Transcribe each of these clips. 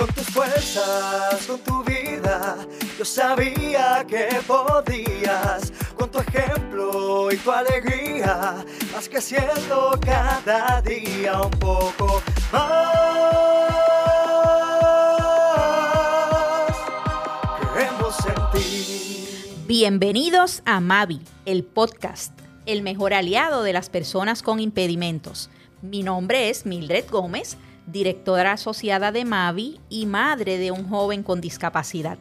Con tus fuerzas, con tu vida, yo sabía que podías. Con tu ejemplo y tu alegría, vas creciendo cada día un poco más. Creemos en ti. Bienvenidos a Mavi, el podcast, el mejor aliado de las personas con impedimentos. Mi nombre es Mildred Gómez, directora asociada de Mavi y madre de un joven con discapacidad.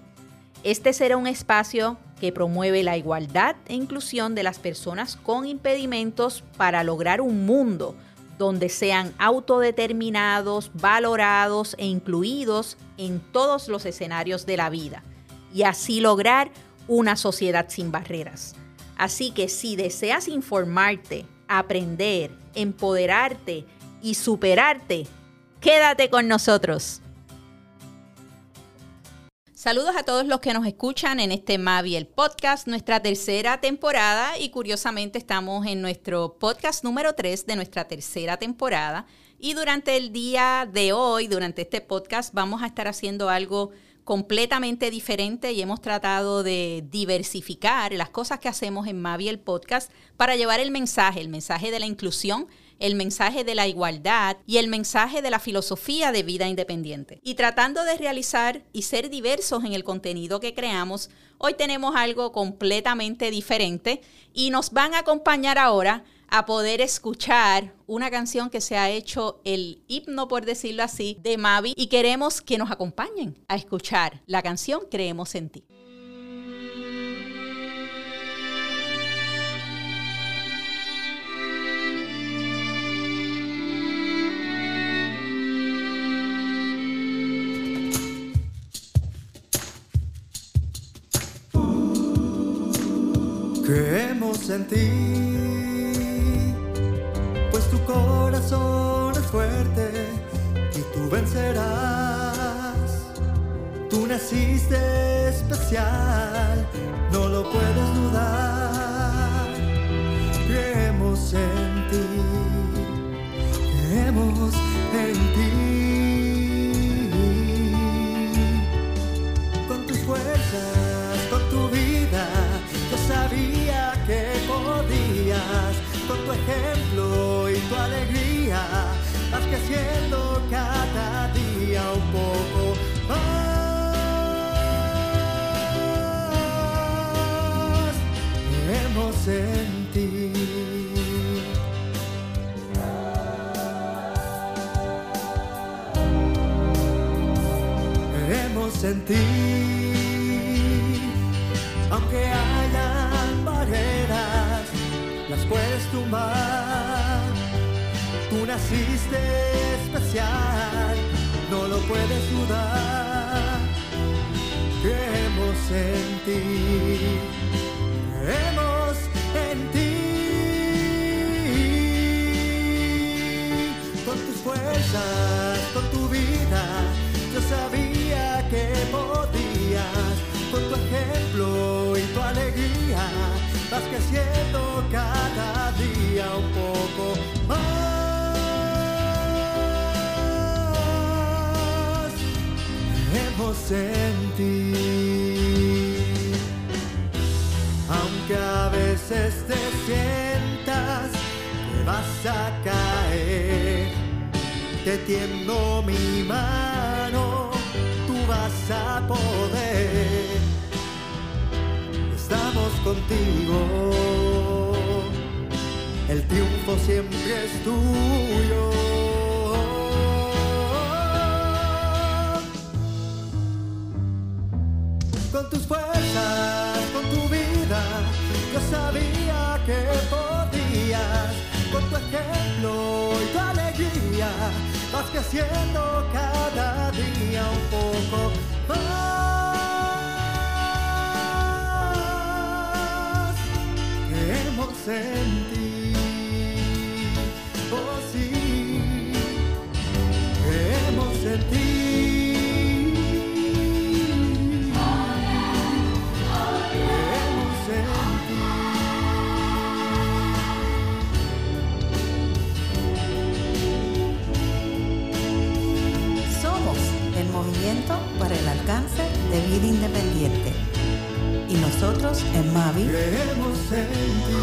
Este será un espacio que promueve la igualdad e inclusión de las personas con impedimentos para lograr un mundo donde sean autodeterminados, valorados e incluidos en todos los escenarios de la vida y así lograr una sociedad sin barreras. Así que si deseas informarte, aprender, empoderarte y superarte, quédate con nosotros. Saludos a todos los que nos escuchan en este Mavi el podcast, nuestra tercera temporada y curiosamente estamos en nuestro podcast número 3 de nuestra tercera temporada y durante el día de hoy, durante este podcast vamos a estar haciendo algo completamente diferente y hemos tratado de diversificar las cosas que hacemos en Mavi el podcast para llevar el mensaje, el mensaje de la inclusión el mensaje de la igualdad y el mensaje de la filosofía de vida independiente. Y tratando de realizar y ser diversos en el contenido que creamos, hoy tenemos algo completamente diferente y nos van a acompañar ahora a poder escuchar una canción que se ha hecho el himno, por decirlo así, de Mavi y queremos que nos acompañen a escuchar la canción Creemos en ti. Creemos en ti, pues tu corazón es fuerte y tú vencerás. Tú naciste especial, no lo puedes dudar. Creemos en ti, creemos en ti. Ejemplo y tu alegría, vas creciendo cada día un poco más. Creemos en ti. Creemos puedes tumbar. Tú naciste especial, no lo puedes dudar. Creemos en ti, creemos en ti. Con tus fuerzas, con tu vida, yo sabía que podías. Con tu ejemplo y tu alegría, vas creciendo cada día un poco más. Creemos en. Aunque a veces te sientas que vas a caer, te tiendo mi mano, tú vas a poder. Estamos contigo, el triunfo siempre es tuyo. con tus fuerzas, con tu vida. Yo sabía que podías, con tu ejemplo y tu alegría, vas creciendo cada día un poco más. Alcance de vida independiente. Y nosotros en Mavi Creemos en ti.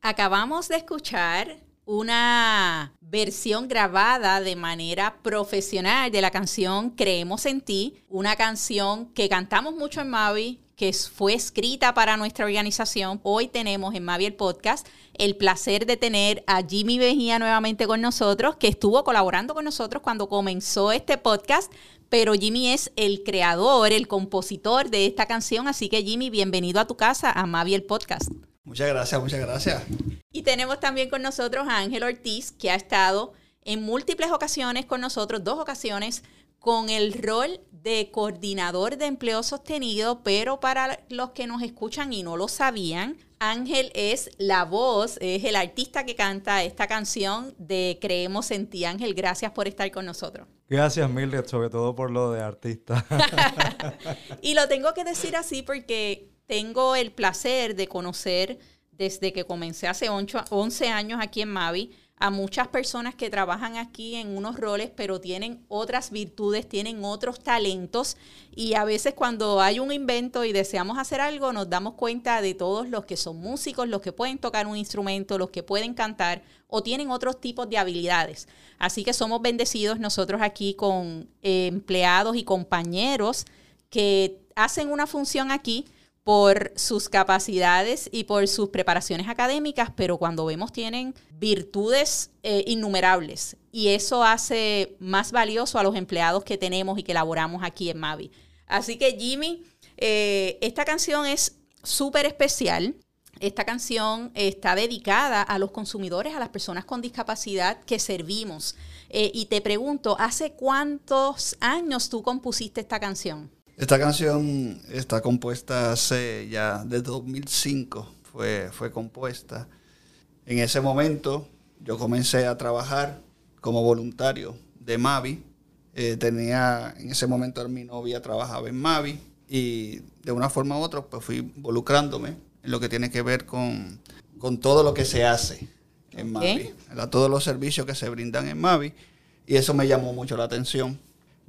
Acabamos de escuchar una versión grabada de manera profesional de la canción Creemos en ti, una canción que cantamos mucho en Mavi, que fue escrita para nuestra organización. Hoy tenemos en Mavi el podcast el placer de tener a Jimmy Vejía nuevamente con nosotros, que estuvo colaborando con nosotros cuando comenzó este podcast, pero Jimmy es el creador, el compositor de esta canción, así que Jimmy, bienvenido a tu casa, a Mavi el podcast. Muchas gracias, muchas gracias. Y tenemos también con nosotros a Ángel Ortiz, que ha estado en múltiples ocasiones con nosotros, dos ocasiones, con el rol de coordinador de empleo sostenido, pero para los que nos escuchan y no lo sabían, Ángel es la voz, es el artista que canta esta canción de Creemos en ti. Ángel, gracias por estar con nosotros. Gracias, Mildred, sobre todo por lo de artista. y lo tengo que decir así porque tengo el placer de conocer desde que comencé hace 11 años aquí en Mavi a muchas personas que trabajan aquí en unos roles, pero tienen otras virtudes, tienen otros talentos y a veces cuando hay un invento y deseamos hacer algo, nos damos cuenta de todos los que son músicos, los que pueden tocar un instrumento, los que pueden cantar o tienen otros tipos de habilidades. Así que somos bendecidos nosotros aquí con eh, empleados y compañeros que hacen una función aquí por sus capacidades y por sus preparaciones académicas, pero cuando vemos tienen virtudes eh, innumerables y eso hace más valioso a los empleados que tenemos y que laboramos aquí en Mavi. Así que Jimmy, eh, esta canción es súper especial. Esta canción está dedicada a los consumidores, a las personas con discapacidad que servimos. Eh, y te pregunto, ¿hace cuántos años tú compusiste esta canción? Esta canción está compuesta hace ya desde 2005, fue, fue compuesta. En ese momento yo comencé a trabajar como voluntario de Mavi. Eh, tenía, en ese momento mi novia trabajaba en Mavi y de una forma u otra pues fui involucrándome en lo que tiene que ver con, con todo lo que se hace en Mavi, todos los servicios que se brindan en Mavi y eso me llamó mucho la atención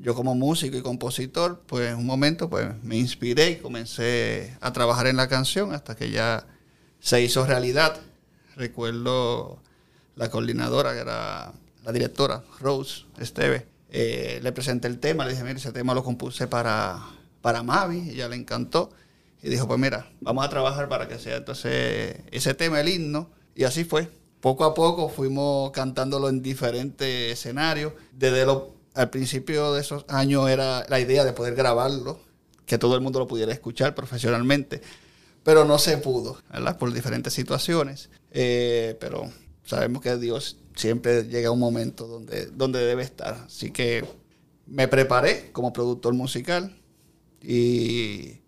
yo como músico y compositor, pues un momento pues me inspiré y comencé a trabajar en la canción hasta que ya se hizo realidad. Recuerdo la coordinadora, que era la directora, Rose Esteve, eh, le presenté el tema, le dije, mira, ese tema lo compuse para, para Mavi, ella le encantó. Y dijo, pues mira, vamos a trabajar para que sea entonces ese tema, el himno. Y así fue. Poco a poco fuimos cantándolo en diferentes escenarios, desde los al principio de esos años era la idea de poder grabarlo, que todo el mundo lo pudiera escuchar profesionalmente, pero no se pudo, ¿verdad? Por diferentes situaciones. Eh, pero sabemos que Dios siempre llega a un momento donde, donde debe estar. Así que me preparé como productor musical y,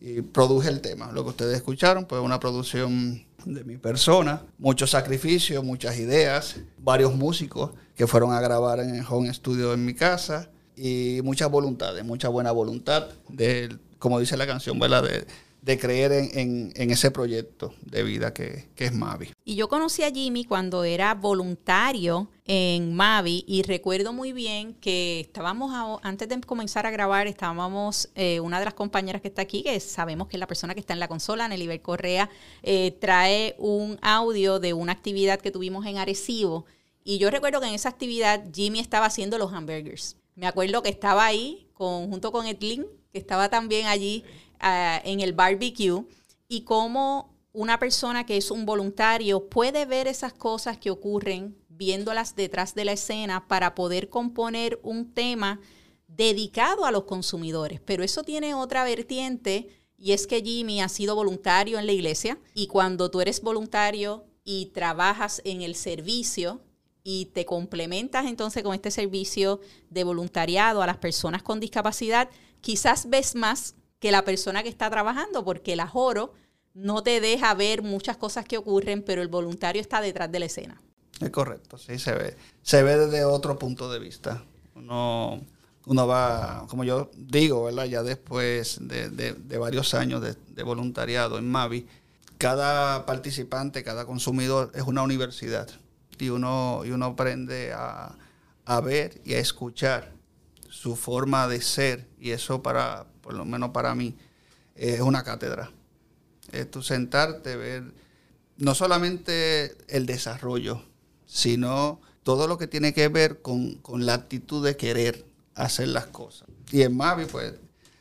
y produje el tema. Lo que ustedes escucharon, pues una producción de mi persona, muchos sacrificios, muchas ideas, varios músicos que fueron a grabar en el home studio en mi casa y muchas voluntades, mucha buena voluntad de, como dice la canción. De, de creer en, ese proyecto de vida que, es Mavi. Y yo conocí a Jimmy cuando era voluntario en Mavi y recuerdo muy bien que estábamos, antes de comenzar a grabar, estábamos, eh, una de las compañeras que está aquí, que sabemos que es la persona que está en la consola, Nelibel Correa, eh, trae un audio de una actividad que tuvimos en Arecibo. Y yo recuerdo que en esa actividad Jimmy estaba haciendo los hamburgers. Me acuerdo que estaba ahí junto con Edlin, que estaba también allí en el barbecue y cómo una persona que es un voluntario puede ver esas cosas que ocurren viéndolas detrás de la escena para poder componer un tema dedicado a los consumidores. Pero eso tiene otra vertiente y es que Jimmy ha sido voluntario en la iglesia y cuando tú eres voluntario y trabajas en el servicio y te complementas entonces con este servicio de voluntariado a las personas con discapacidad, quizás ves más que la persona que está trabajando, porque el ajoro no te deja ver muchas cosas que ocurren, pero el voluntario está detrás de la escena. Es correcto, sí, se ve. Se ve desde otro punto de vista. Uno, uno va, como yo digo, ¿verdad? Ya después de, varios años de, voluntariado en Mavi, cada participante, cada consumidor es una universidad y uno, y uno aprende a, a ver y a escuchar su forma de ser, y eso para, por lo menos para mí, es una cátedra. Es tu sentarte, ver no solamente el desarrollo, sino todo lo que tiene que ver con, la actitud de querer hacer las cosas. Y en Mavi, pues,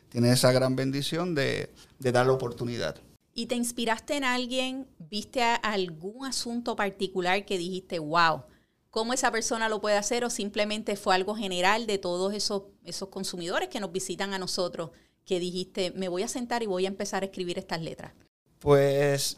tiene esa gran bendición de, de dar la oportunidad. ¿Y te inspiraste en alguien? ¿Viste algún asunto particular que dijiste, wow, cómo esa persona lo puede hacer? ¿O simplemente fue algo general de todos esos, esos consumidores que nos visitan a nosotros que dijiste, me voy a sentar y voy a empezar a escribir estas letras? Pues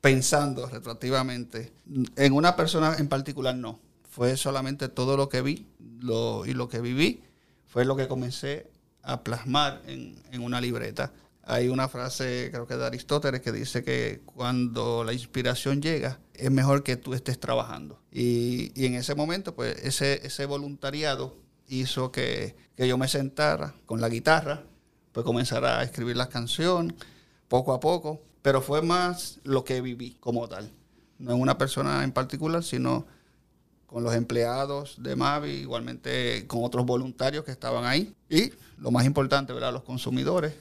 pensando retroactivamente, en una persona en particular no. Fue solamente todo lo que vi y lo que viví, fue lo que comencé a plasmar en, una libreta. Hay una frase, creo que de Aristóteles, que dice que cuando la inspiración llega, es mejor que tú estés trabajando. Y, en ese momento, pues ese, voluntariado hizo que, yo me sentara con la guitarra, pues comenzara a escribir las canciones poco a poco, pero fue más lo que viví como tal. No en una persona en particular, sino con los empleados de Mavi, igualmente con otros voluntarios que estaban ahí. Y lo más importante, ¿verdad? los consumidores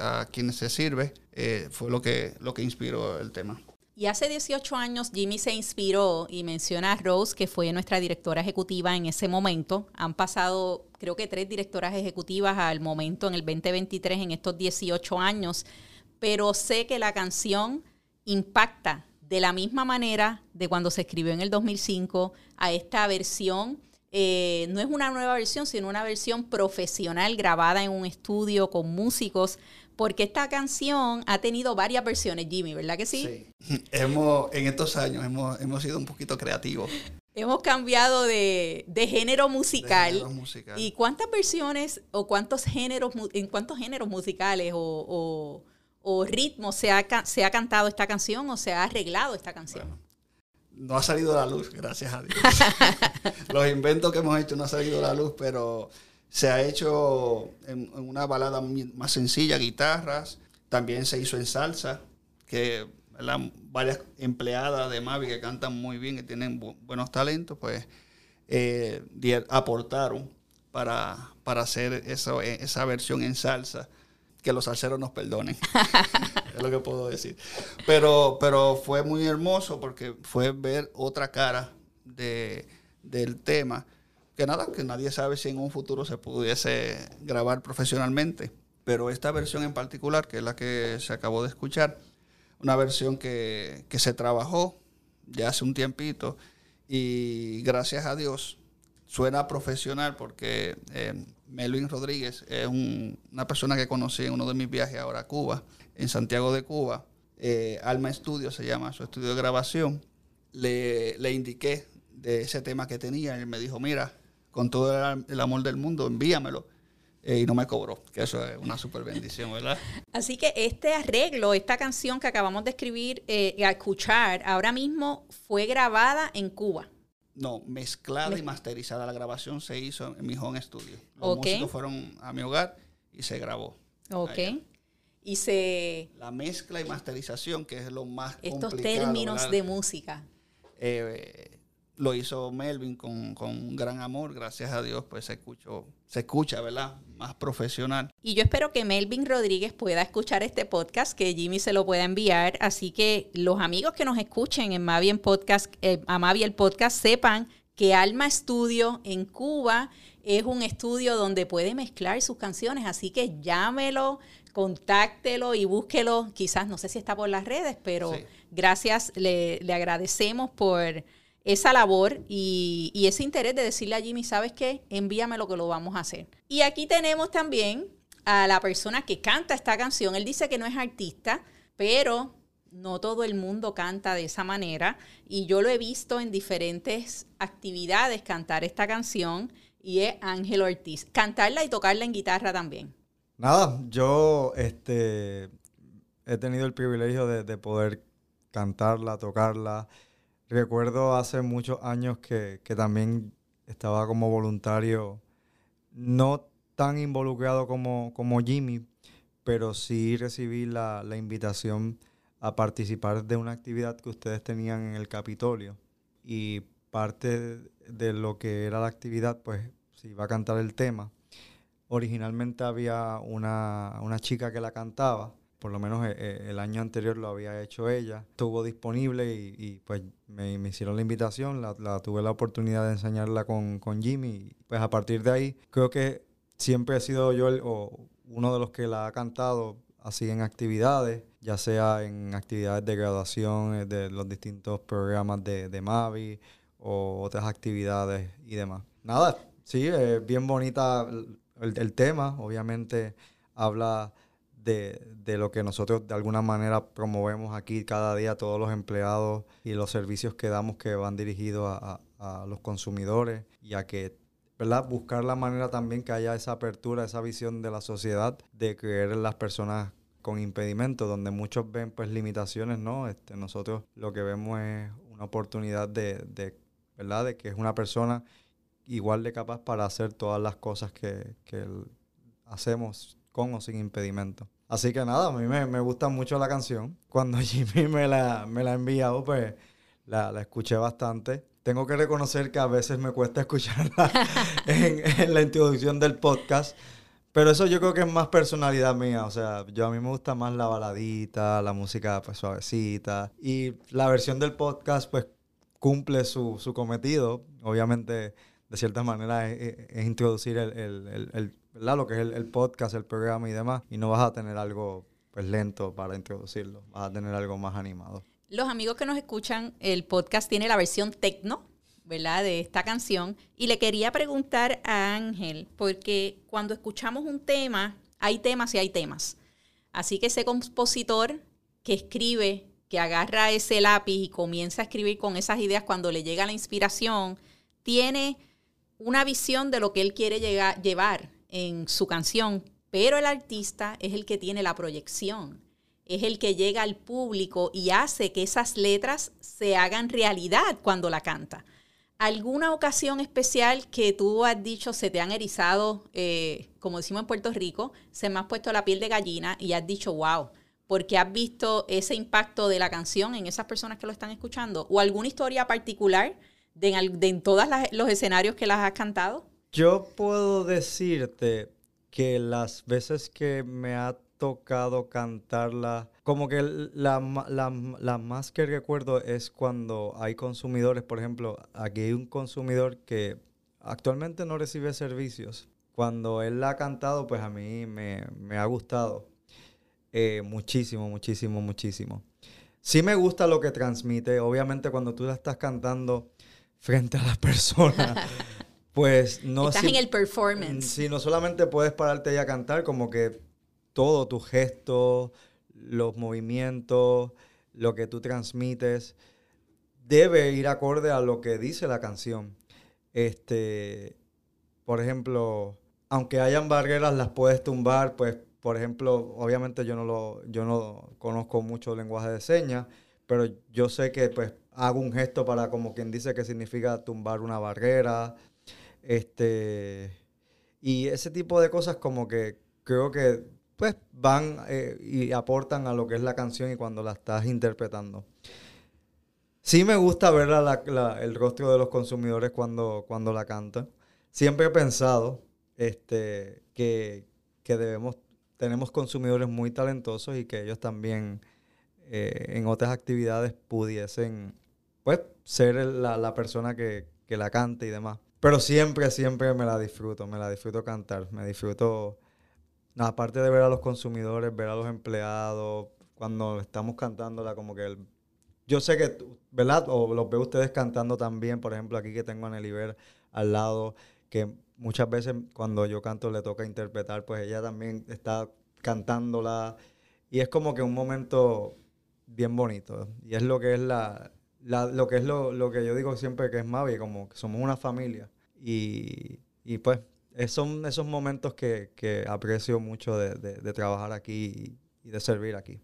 a quienes se sirve, eh, fue lo que, lo que inspiró el tema. Y hace 18 años Jimmy se inspiró y menciona a Rose, que fue nuestra directora ejecutiva en ese momento. Han pasado, creo que tres directoras ejecutivas al momento en el 2023, en estos 18 años, pero sé que la canción impacta de la misma manera de cuando se escribió en el 2005 a esta versión. Eh, no es una nueva versión, sino una versión profesional grabada en un estudio con músicos, porque esta canción ha tenido varias versiones, Jimmy, ¿verdad que sí? Sí, hemos, en estos años hemos, hemos sido un poquito creativos. Hemos cambiado de, de, género musical. de, género musical. ¿Y cuántas versiones o cuántos géneros, en cuántos géneros musicales o, o o ritmo se ha, se ha cantado esta canción o se ha arreglado esta canción? No ha salido a la luz, gracias a Dios. Los inventos que hemos hecho no han salido a la luz, pero se ha hecho en, una balada más sencilla, guitarras. También se hizo en salsa, que varias empleadas de Mavi que cantan muy bien, que tienen buenos talentos, pues eh, aportaron para, para hacer eso, esa versión en salsa que los salseros nos perdonen. es lo que puedo decir. Pero, pero fue muy hermoso porque fue ver otra cara de, del tema. Que nada, que nadie sabe si en un futuro se pudiese grabar profesionalmente. Pero esta versión en particular, que es la que se acabó de escuchar, una versión que, que se trabajó ya hace un tiempito y gracias a Dios suena profesional porque eh, Melvin Rodríguez es una persona que conocí en uno de mis viajes ahora a Cuba, en Santiago de Cuba. Eh, Alma Estudio se llama su estudio de grabación. Le, le, indiqué de ese tema que tenía. Él me dijo, mira, con todo el, amor del mundo, envíamelo. Eh, y no me cobró, que eso es una super bendición, ¿verdad? Así que este arreglo, esta canción que acabamos de escribir y a escuchar, ahora mismo fue grabada en Cuba. No, mezclada y masterizada. La grabación se hizo en mi home studio. Los músicos fueron a mi hogar y se grabó. Ok. Y se... La mezcla y masterización, que es lo más Estos términos de música. Eh, lo hizo Melvin con, con, gran amor, gracias a Dios, pues se escuchó, se escucha, ¿verdad? Más profesional. Y yo espero que Melvin Rodríguez pueda escuchar este podcast, que Jimmy se lo pueda enviar, así que los amigos que nos escuchen en Mavi en podcast, eh, a Mavi el podcast, sepan que Alma Estudio en Cuba es un estudio donde puede mezclar sus canciones, así que llámelo, contáctelo y búsquelo, quizás no sé si está por las redes, pero gracias, le, le agradecemos por esa labor y, ese interés de decirle a Jimmy, ¿sabes qué? Envíame lo que lo vamos a hacer. Y aquí tenemos también a la persona que canta esta canción. Él dice que no es artista, pero no todo el mundo canta de esa manera. Y yo lo he visto en diferentes actividades cantar esta canción y es Ángel Ortiz. Cantarla y tocarla en guitarra también. Nada, yo este, he tenido el privilegio de, de poder cantarla, tocarla. Recuerdo hace muchos años que, también estaba como voluntario, no tan involucrado como, como Jimmy, pero sí recibí la, invitación a participar de una actividad que ustedes tenían en el Capitolio. Y parte de lo que era la actividad, pues se iba a cantar el tema. Originalmente había una, una chica que la cantaba, por lo menos eh, eh, el año anterior lo había hecho ella. Estuvo disponible y, pues me, hicieron la invitación, la, tuve la oportunidad de enseñarla con, con Jimmy. Pues a partir de ahí creo que siempre he sido yo el, o uno de los que la ha cantado así en actividades, ya sea en actividades de graduación eh, de los distintos programas de, de Mavi o otras actividades y demás. Nada, sí, es bien bonita el tema, obviamente habla de, de, lo que nosotros de alguna manera promovemos aquí cada día, todos los empleados y los servicios que damos que van dirigidos a, a, los consumidores y a que ¿verdad? Buscar la manera también que haya esa apertura, esa visión de la sociedad de creer en las personas con impedimentos, donde muchos ven pues limitaciones, ¿no? Este, nosotros lo que vemos es una oportunidad de, de, ¿verdad? De que es una persona igual de capaz para hacer todas las cosas que, que hacemos con o sin impedimento. Así que nada, a mí me, me, gusta mucho la canción. Cuando Jimmy me la, me la ha enviado, pues la, la escuché bastante tengo que reconocer que a veces me cuesta escucharla en, en, la introducción del podcast. Pero eso yo creo que es más personalidad mía. O sea, yo a mí me gusta más la baladita, la música pues suavecita. Y la versión del podcast pues cumple su, su cometido. Obviamente, de cierta manera, es, es introducir el, el, el, ¿verdad? lo que es el, podcast, el programa y demás. Y no vas a tener algo pues lento para introducirlo. Vas a tener algo más animado los amigos que nos escuchan, el podcast tiene la versión tecno, ¿verdad? De esta canción. Y le quería preguntar a Ángel, porque cuando escuchamos un tema, hay temas y hay temas. Así que ese compositor que escribe, que agarra ese lápiz y comienza a escribir con esas ideas cuando le llega la inspiración, tiene una visión de lo que él quiere llegar, llevar en su canción, pero el artista es el que tiene la proyección es el que llega al público y hace que esas letras se hagan realidad cuando la canta. ¿Alguna ocasión especial que tú has dicho se te han erizado, eh, como decimos en Puerto Rico, se me ha puesto la piel de gallina y has dicho, wow, porque has visto ese impacto de la canción en esas personas que lo están escuchando? ¿O alguna historia particular de en, de todos los escenarios que las has cantado? Yo puedo decirte que las veces que me ha tocado cantarla. Como que la, la, la, más que recuerdo es cuando hay consumidores, por ejemplo, aquí hay un consumidor que actualmente no recibe servicios. Cuando él la ha cantado, pues a mí me, me ha gustado eh, muchísimo, muchísimo, muchísimo. Sí me gusta lo que transmite. Obviamente cuando tú la estás cantando frente a la persona, pues no... Estás en el performance. Sí, no solamente puedes pararte y a cantar, como que todo tu gesto, los movimientos, lo que tú transmites, debe ir acorde a lo que dice la canción. Este, por ejemplo, aunque hayan barreras, las puedes tumbar, pues, por ejemplo, obviamente yo no lo, yo no conozco mucho lenguaje de señas, pero yo sé que pues hago un gesto para como quien dice que significa tumbar una barrera. Este, y ese tipo de cosas como que creo que pues van eh, y aportan a lo que es la canción y cuando la estás interpretando. Sí me gusta ver el rostro de los consumidores cuando, cuando la cantan. Siempre he pensado este, que, que debemos, tenemos consumidores muy talentosos y que ellos también eh, en otras actividades pudiesen pues, ser la, la persona que, que la cante y demás. Pero siempre, siempre me la disfruto, me la disfruto cantar, me disfruto aparte de ver a los consumidores, ver a los empleados, cuando estamos cantándola, como que yo sé que, ¿verdad? O los veo ustedes cantando también, por ejemplo, aquí que tengo a Neliver al lado, que muchas veces cuando yo canto le toca interpretar, pues ella también está cantándola y es como que un momento bien bonito y es lo que es la, la lo que es lo, lo, que yo digo siempre que es Mavi, como que somos una familia y, y pues son esos momentos que, que aprecio mucho de, de, trabajar aquí y, de servir aquí.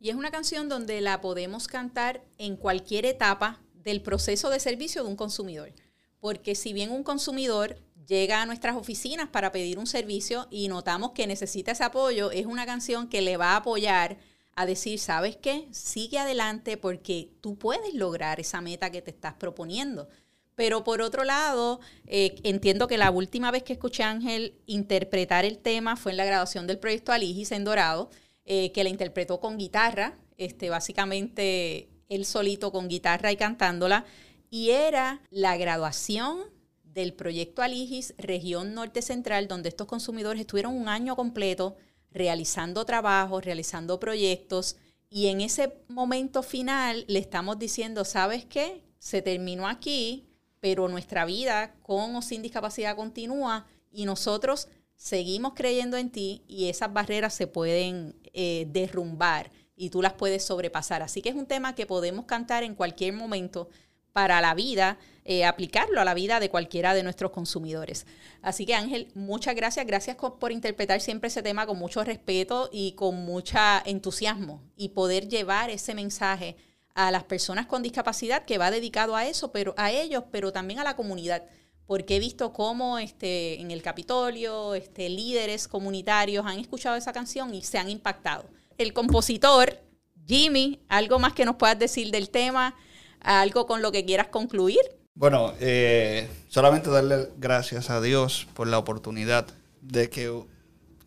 Y es una canción donde la podemos cantar en cualquier etapa del proceso de servicio de un consumidor. Porque si bien un consumidor llega a nuestras oficinas para pedir un servicio y notamos que necesita ese apoyo, es una canción que le va a apoyar a decir, ¿sabes qué? Sigue adelante porque tú puedes lograr esa meta que te estás proponiendo Pero por otro lado, eh, entiendo que la última vez que escuché a Ángel interpretar el tema fue en la graduación del proyecto Aligis en Dorado, eh, que la interpretó con guitarra, este, básicamente él solito con guitarra y cantándola, y era la graduación del proyecto Aligis Región Norte Central, donde estos consumidores estuvieron un año completo realizando trabajos, realizando proyectos, y en ese momento final le estamos diciendo, ¿sabes qué? Se terminó aquí, pero nuestra vida con o sin discapacidad continúa y nosotros seguimos creyendo en ti y esas barreras se pueden eh, derrumbar y tú las puedes sobrepasar. Así que es un tema que podemos cantar en cualquier momento para la vida, eh, aplicarlo a la vida de cualquiera de nuestros consumidores. Así que Ángel, muchas gracias, gracias por interpretar siempre ese tema con mucho respeto y con mucho entusiasmo y poder llevar ese mensaje a las personas con discapacidad que va dedicado a eso, pero a ellos, pero también a la comunidad, porque he visto cómo este, en el Capitolio este, líderes comunitarios han escuchado esa canción y se han impactado. El compositor, Jimmy, ¿algo más que nos puedas decir del tema? ¿Algo con lo que quieras concluir? Bueno, eh, solamente darle gracias a Dios por la oportunidad de que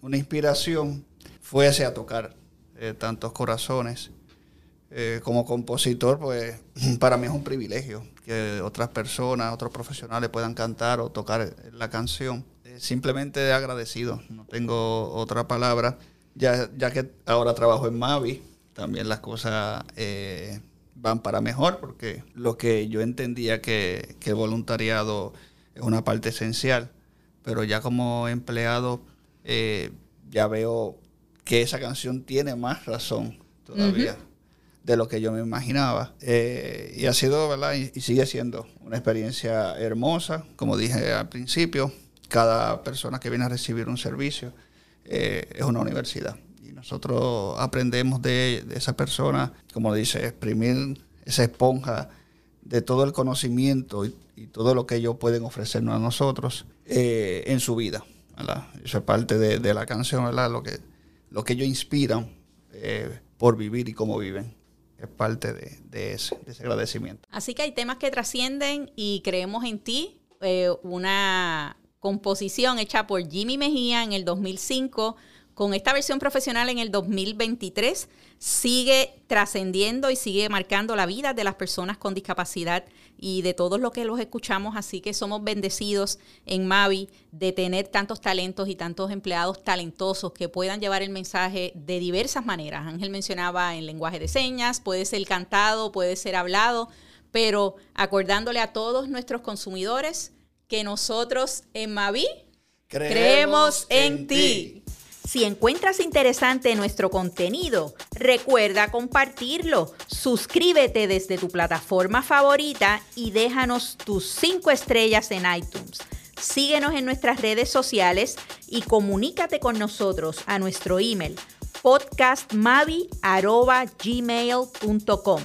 una inspiración fuese a tocar eh, tantos corazones eh, como compositor, pues para mí es un privilegio que otras personas, otros profesionales puedan cantar o tocar la canción. Eh, simplemente agradecido, no tengo otra palabra, ya, ya que ahora trabajo en Mavi, también las cosas eh, van para mejor, porque lo que yo entendía que, que el voluntariado es una parte esencial, pero ya como empleado ya veo que esa canción tiene más razón todavía de lo que yo me imaginaba. Eh, y ha sido, ¿verdad? Y, sigue siendo una experiencia hermosa. Como dije al principio, cada persona que viene a recibir un servicio eh, es una universidad. Y nosotros aprendemos de, esa persona, como dice, exprimir esa esponja de todo el conocimiento y, todo lo que ellos pueden ofrecernos a nosotros eh, en su vida. Eso es parte de, la canción, ¿verdad? Lo que, lo que ellos inspiran por vivir y cómo viven es parte de, ese, agradecimiento. Así que hay temas que trascienden y creemos en ti. Eh, una composición hecha por Jimmy Mejía en el 2005 con esta versión profesional en el 2023 sigue trascendiendo y sigue marcando la vida de las personas con discapacidad y de todos los que los escuchamos, así que somos bendecidos en Mavi de tener tantos talentos y tantos empleados talentosos que puedan llevar el mensaje de diversas maneras. Ángel mencionaba en lenguaje de señas, puede ser cantado, puede ser hablado, pero acordándole a todos nuestros consumidores que nosotros en Mavi creemos, en, ti. Si encuentras interesante nuestro contenido, recuerda compartirlo. Suscríbete desde tu plataforma favorita y déjanos tus 5 estrellas en iTunes. Síguenos en nuestras redes sociales y comunícate con nosotros a nuestro email podcastmavi.gmail.com.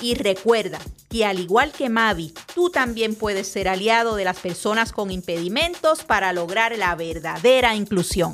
Y recuerda que al igual que Mavi, tú también puedes ser aliado de las personas con impedimentos para lograr la verdadera inclusión.